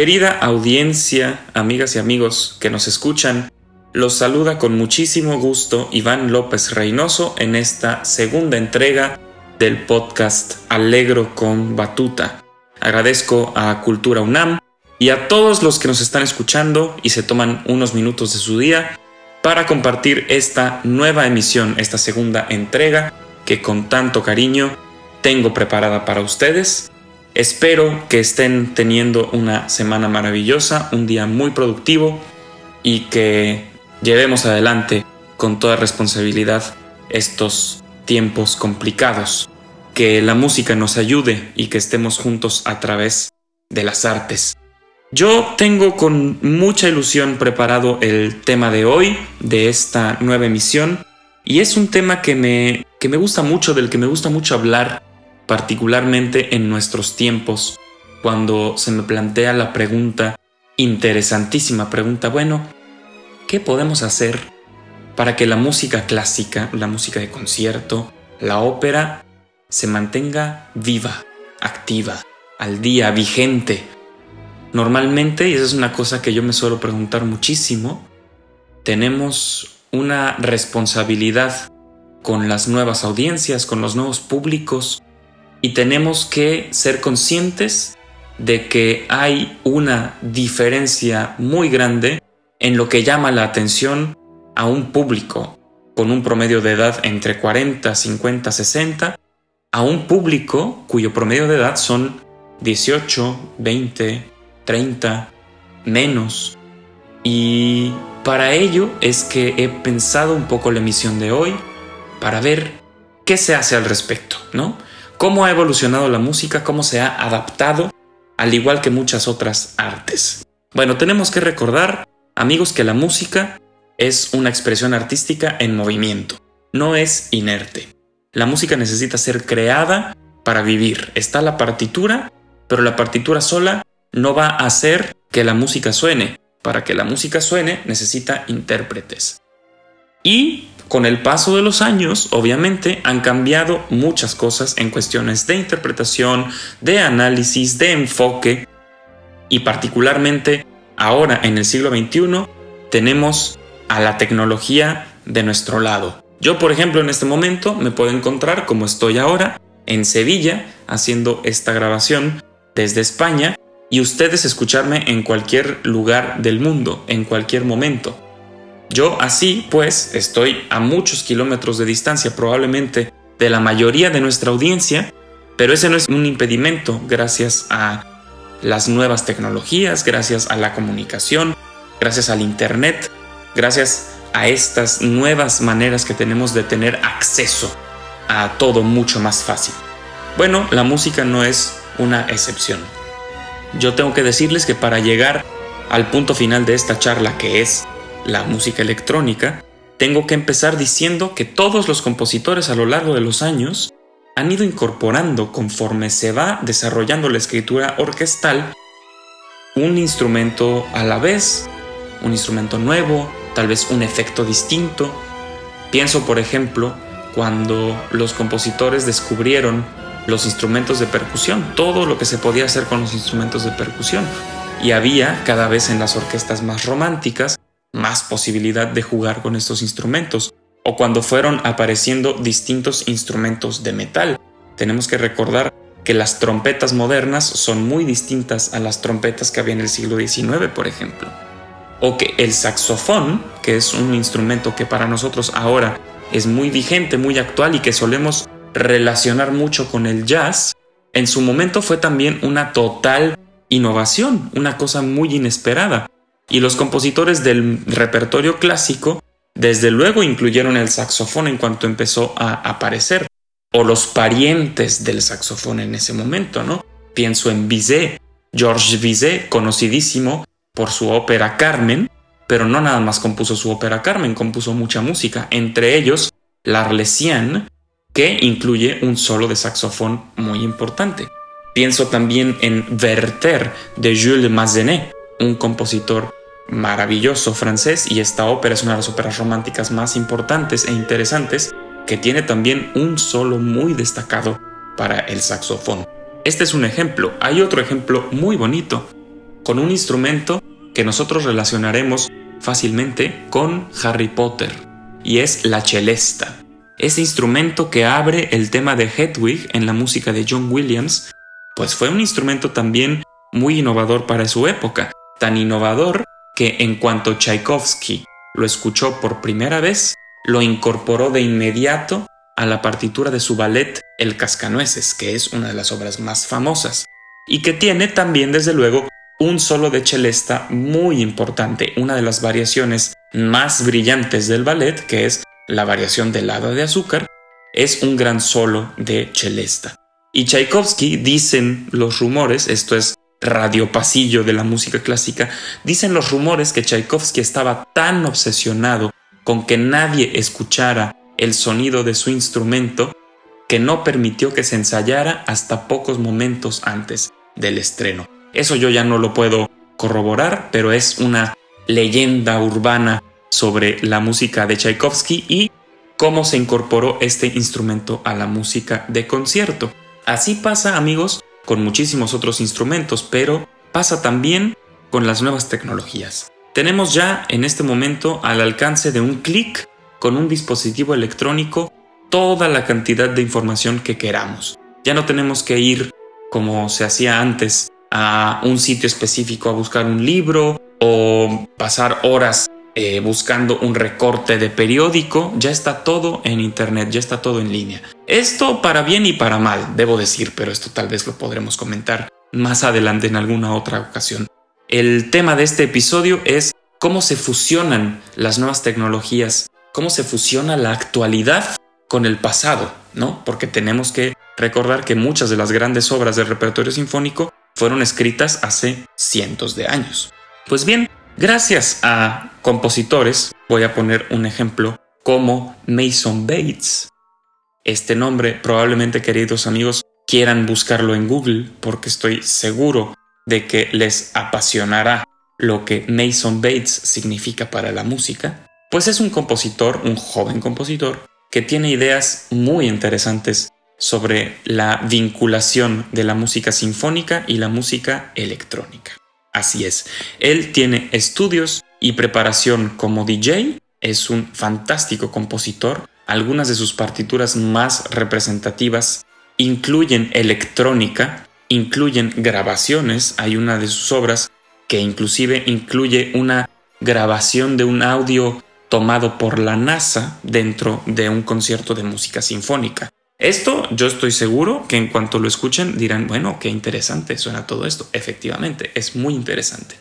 Querida audiencia, amigas y amigos que nos escuchan, los saluda con muchísimo gusto Iván López Reynoso en esta segunda entrega del podcast Alegro con Batuta. Agradezco a Cultura UNAM y a todos los que nos están escuchando y se toman unos minutos de su día para compartir esta nueva emisión, esta segunda entrega que con tanto cariño tengo preparada para ustedes Espero que estén teniendo una semana maravillosa, un día muy productivo y que llevemos adelante con toda responsabilidad estos tiempos complicados. Que la música nos ayude y que estemos juntos a través de las artes. Yo tengo con mucha ilusión preparado el tema de hoy, de esta nueva emisión, y es un tema que me, que me gusta mucho, del que me gusta mucho hablar particularmente en nuestros tiempos, cuando se me plantea la pregunta, interesantísima pregunta, bueno, ¿qué podemos hacer para que la música clásica, la música de concierto, la ópera, se mantenga viva, activa, al día, vigente? Normalmente, y esa es una cosa que yo me suelo preguntar muchísimo, tenemos una responsabilidad con las nuevas audiencias, con los nuevos públicos, y tenemos que ser conscientes de que hay una diferencia muy grande en lo que llama la atención a un público con un promedio de edad entre 40, 50, 60, a un público cuyo promedio de edad son 18, 20, 30, menos. Y para ello es que he pensado un poco la emisión de hoy para ver qué se hace al respecto, ¿no? Cómo ha evolucionado la música, cómo se ha adaptado, al igual que muchas otras artes. Bueno, tenemos que recordar, amigos, que la música es una expresión artística en movimiento, no es inerte. La música necesita ser creada para vivir. Está la partitura, pero la partitura sola no va a hacer que la música suene. Para que la música suene necesita intérpretes. Y con el paso de los años, obviamente, han cambiado muchas cosas en cuestiones de interpretación, de análisis, de enfoque y particularmente ahora en el siglo XXI tenemos a la tecnología de nuestro lado. Yo, por ejemplo, en este momento me puedo encontrar como estoy ahora en Sevilla haciendo esta grabación desde España y ustedes escucharme en cualquier lugar del mundo, en cualquier momento. Yo así, pues, estoy a muchos kilómetros de distancia probablemente de la mayoría de nuestra audiencia, pero ese no es un impedimento gracias a las nuevas tecnologías, gracias a la comunicación, gracias al Internet, gracias a estas nuevas maneras que tenemos de tener acceso a todo mucho más fácil. Bueno, la música no es una excepción. Yo tengo que decirles que para llegar al punto final de esta charla, que es la música electrónica, tengo que empezar diciendo que todos los compositores a lo largo de los años han ido incorporando conforme se va desarrollando la escritura orquestal un instrumento a la vez, un instrumento nuevo, tal vez un efecto distinto. Pienso, por ejemplo, cuando los compositores descubrieron los instrumentos de percusión, todo lo que se podía hacer con los instrumentos de percusión. Y había cada vez en las orquestas más románticas más posibilidad de jugar con estos instrumentos, o cuando fueron apareciendo distintos instrumentos de metal. Tenemos que recordar que las trompetas modernas son muy distintas a las trompetas que había en el siglo XIX, por ejemplo. O que el saxofón, que es un instrumento que para nosotros ahora es muy vigente, muy actual y que solemos relacionar mucho con el jazz, en su momento fue también una total innovación, una cosa muy inesperada. Y los compositores del repertorio clásico, desde luego, incluyeron el saxofón en cuanto empezó a aparecer, o los parientes del saxofón en ese momento, ¿no? Pienso en Bizet, Georges Bizet, conocidísimo por su ópera Carmen, pero no nada más compuso su ópera Carmen, compuso mucha música, entre ellos L'Arlésienne, que incluye un solo de saxofón muy importante. Pienso también en Werther de Jules Massenet, un compositor maravilloso francés y esta ópera es una de las óperas románticas más importantes e interesantes que tiene también un solo muy destacado para el saxofón. Este es un ejemplo. Hay otro ejemplo muy bonito con un instrumento que nosotros relacionaremos fácilmente con Harry Potter y es la celesta. Ese instrumento que abre el tema de Hedwig en la música de John Williams pues fue un instrumento también muy innovador para su época, tan innovador que en cuanto Tchaikovsky lo escuchó por primera vez, lo incorporó de inmediato a la partitura de su ballet El Cascanueces, que es una de las obras más famosas, y que tiene también desde luego un solo de celesta muy importante, una de las variaciones más brillantes del ballet, que es la variación del hada de azúcar, es un gran solo de celesta. Y Tchaikovsky, dicen los rumores, esto es radio pasillo de la música clásica, dicen los rumores que Tchaikovsky estaba tan obsesionado con que nadie escuchara el sonido de su instrumento que no permitió que se ensayara hasta pocos momentos antes del estreno. Eso yo ya no lo puedo corroborar, pero es una leyenda urbana sobre la música de Tchaikovsky y cómo se incorporó este instrumento a la música de concierto. Así pasa, amigos, con muchísimos otros instrumentos, pero pasa también con las nuevas tecnologías. Tenemos ya en este momento al alcance de un clic con un dispositivo electrónico toda la cantidad de información que queramos. Ya no tenemos que ir como se hacía antes a un sitio específico a buscar un libro o pasar horas eh, buscando un recorte de periódico, ya está todo en internet, ya está todo en línea. Esto para bien y para mal, debo decir, pero esto tal vez lo podremos comentar más adelante en alguna otra ocasión. El tema de este episodio es cómo se fusionan las nuevas tecnologías, cómo se fusiona la actualidad con el pasado, ¿no? Porque tenemos que recordar que muchas de las grandes obras del repertorio sinfónico fueron escritas hace cientos de años. Pues bien, Gracias a compositores, voy a poner un ejemplo como Mason Bates. Este nombre probablemente queridos amigos quieran buscarlo en Google porque estoy seguro de que les apasionará lo que Mason Bates significa para la música. Pues es un compositor, un joven compositor, que tiene ideas muy interesantes sobre la vinculación de la música sinfónica y la música electrónica. Así es, él tiene estudios y preparación como DJ, es un fantástico compositor, algunas de sus partituras más representativas incluyen electrónica, incluyen grabaciones, hay una de sus obras que inclusive incluye una grabación de un audio tomado por la NASA dentro de un concierto de música sinfónica. Esto yo estoy seguro que en cuanto lo escuchen dirán, bueno, qué interesante suena todo esto. Efectivamente, es muy interesante.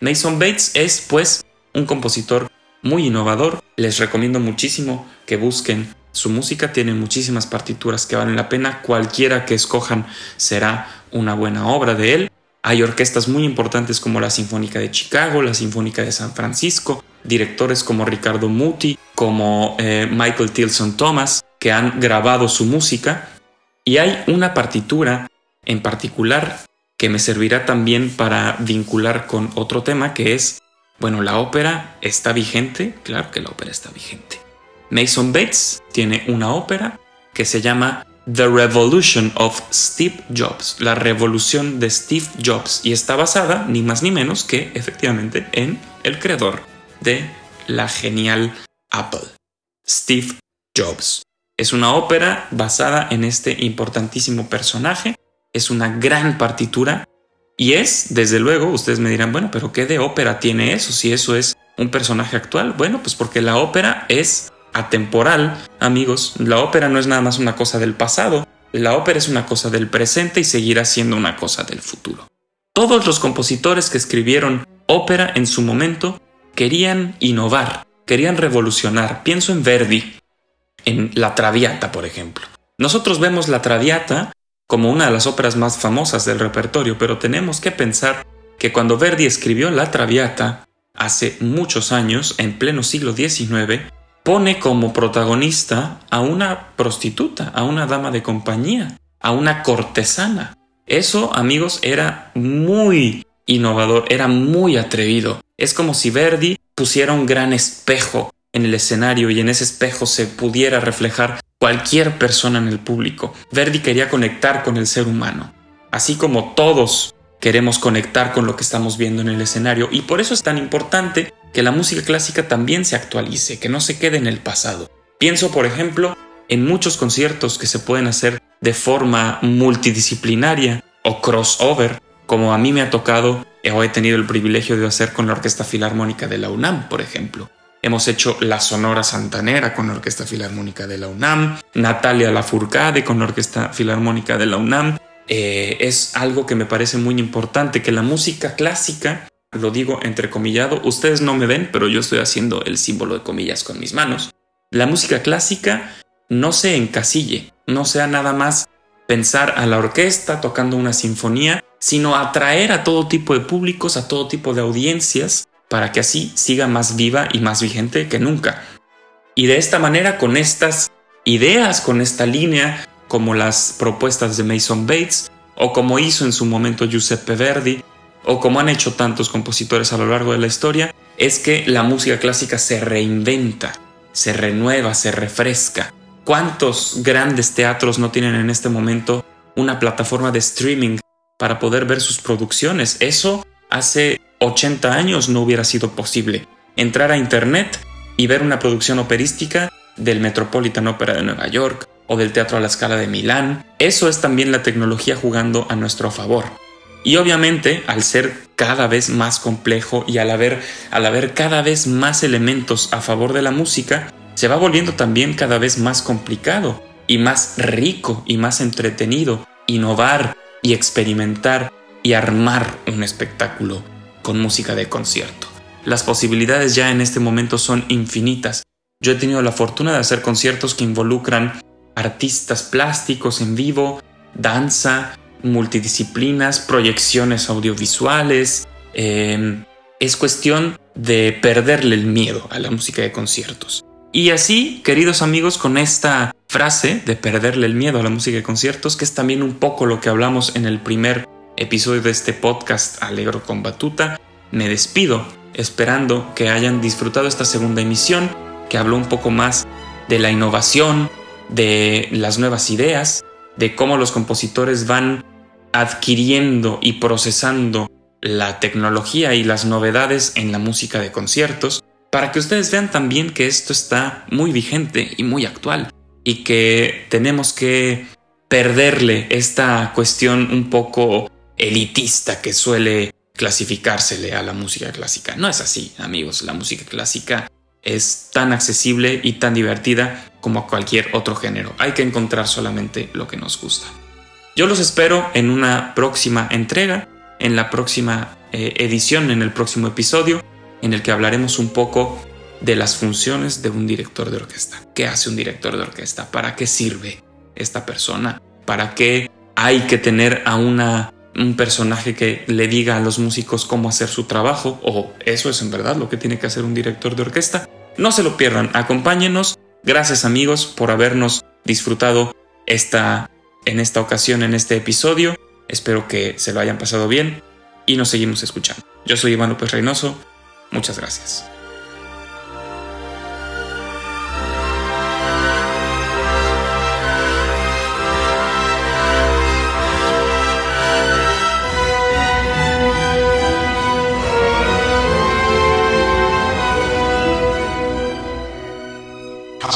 Mason Bates es pues un compositor muy innovador. Les recomiendo muchísimo que busquen su música. Tiene muchísimas partituras que valen la pena. Cualquiera que escojan será una buena obra de él. Hay orquestas muy importantes como la Sinfónica de Chicago, la Sinfónica de San Francisco, directores como Ricardo Muti, como eh, Michael Tilson Thomas, que han grabado su música y hay una partitura en particular que me servirá también para vincular con otro tema que es, bueno, la ópera está vigente, claro que la ópera está vigente. Mason Bates tiene una ópera que se llama The Revolution of Steve Jobs, la revolución de Steve Jobs, y está basada ni más ni menos que efectivamente en el creador de la genial Apple, Steve Jobs. Es una ópera basada en este importantísimo personaje, es una gran partitura y es, desde luego, ustedes me dirán, bueno, pero ¿qué de ópera tiene eso si eso es un personaje actual? Bueno, pues porque la ópera es atemporal, amigos. La ópera no es nada más una cosa del pasado, la ópera es una cosa del presente y seguirá siendo una cosa del futuro. Todos los compositores que escribieron ópera en su momento querían innovar, querían revolucionar. Pienso en Verdi, en La Traviata, por ejemplo. Nosotros vemos La Traviata como una de las óperas más famosas del repertorio, pero tenemos que pensar que cuando Verdi escribió La Traviata, hace muchos años, en pleno siglo XIX, pone como protagonista a una prostituta, a una dama de compañía, a una cortesana. Eso, amigos, era muy innovador, era muy atrevido. Es como si Verdi pusiera un gran espejo en el escenario y en ese espejo se pudiera reflejar cualquier persona en el público. Verdi quería conectar con el ser humano, así como todos queremos conectar con lo que estamos viendo en el escenario y por eso es tan importante que la música clásica también se actualice, que no se quede en el pasado. Pienso, por ejemplo, en muchos conciertos que se pueden hacer de forma multidisciplinaria o crossover, como a mí me ha tocado o he tenido el privilegio de hacer con la Orquesta Filarmónica de la UNAM, por ejemplo. Hemos hecho la Sonora Santanera con la Orquesta Filarmónica de la UNAM, Natalia Lafourcade con la Orquesta Filarmónica de la UNAM. Eh, es algo que me parece muy importante, que la música clásica, lo digo entrecomillado, ustedes no me ven, pero yo estoy haciendo el símbolo de comillas con mis manos. La música clásica no se encasille, no sea nada más pensar a la orquesta tocando una sinfonía, sino atraer a todo tipo de públicos, a todo tipo de audiencias para que así siga más viva y más vigente que nunca. Y de esta manera, con estas ideas, con esta línea, como las propuestas de Mason Bates, o como hizo en su momento Giuseppe Verdi, o como han hecho tantos compositores a lo largo de la historia, es que la música clásica se reinventa, se renueva, se refresca. ¿Cuántos grandes teatros no tienen en este momento una plataforma de streaming para poder ver sus producciones? Eso hace 80 años no hubiera sido posible. Entrar a Internet y ver una producción operística del Metropolitan Opera de Nueva York o del Teatro a la Scala de Milán, eso es también la tecnología jugando a nuestro favor. Y obviamente, al ser cada vez más complejo y al haber, al haber cada vez más elementos a favor de la música, se va volviendo también cada vez más complicado y más rico y más entretenido innovar y experimentar y armar un espectáculo con música de concierto. Las posibilidades ya en este momento son infinitas. Yo he tenido la fortuna de hacer conciertos que involucran artistas plásticos en vivo, danza, multidisciplinas, proyecciones audiovisuales. Em, es cuestión de perderle el miedo a la música de conciertos. Y así, queridos amigos, con esta frase de perderle el miedo a la música de conciertos, que es también un poco lo que hablamos en el primer episodio de este podcast Alegro con Batuta, me despido esperando que hayan disfrutado esta segunda emisión que habló un poco más de la innovación, de las nuevas ideas, de cómo los compositores van adquiriendo y procesando la tecnología y las novedades en la música de conciertos, para que ustedes vean también que esto está muy vigente y muy actual y que tenemos que perderle esta cuestión un poco elitista que suele clasificársele a la música clásica. No es así, amigos. La música clásica es tan accesible y tan divertida como cualquier otro género. Hay que encontrar solamente lo que nos gusta. Yo los espero en una próxima entrega, en la próxima eh, edición, en el próximo episodio, en el que hablaremos un poco de las funciones de un director de orquesta. ¿Qué hace un director de orquesta? ¿Para qué sirve esta persona? ¿Para qué hay que tener a una un personaje que le diga a los músicos cómo hacer su trabajo, o eso es en verdad lo que tiene que hacer un director de orquesta. No se lo pierdan, acompáñenos. Gracias amigos por habernos disfrutado esta, en esta ocasión, en este episodio. Espero que se lo hayan pasado bien y nos seguimos escuchando. Yo soy Iván López Reynoso. Muchas gracias.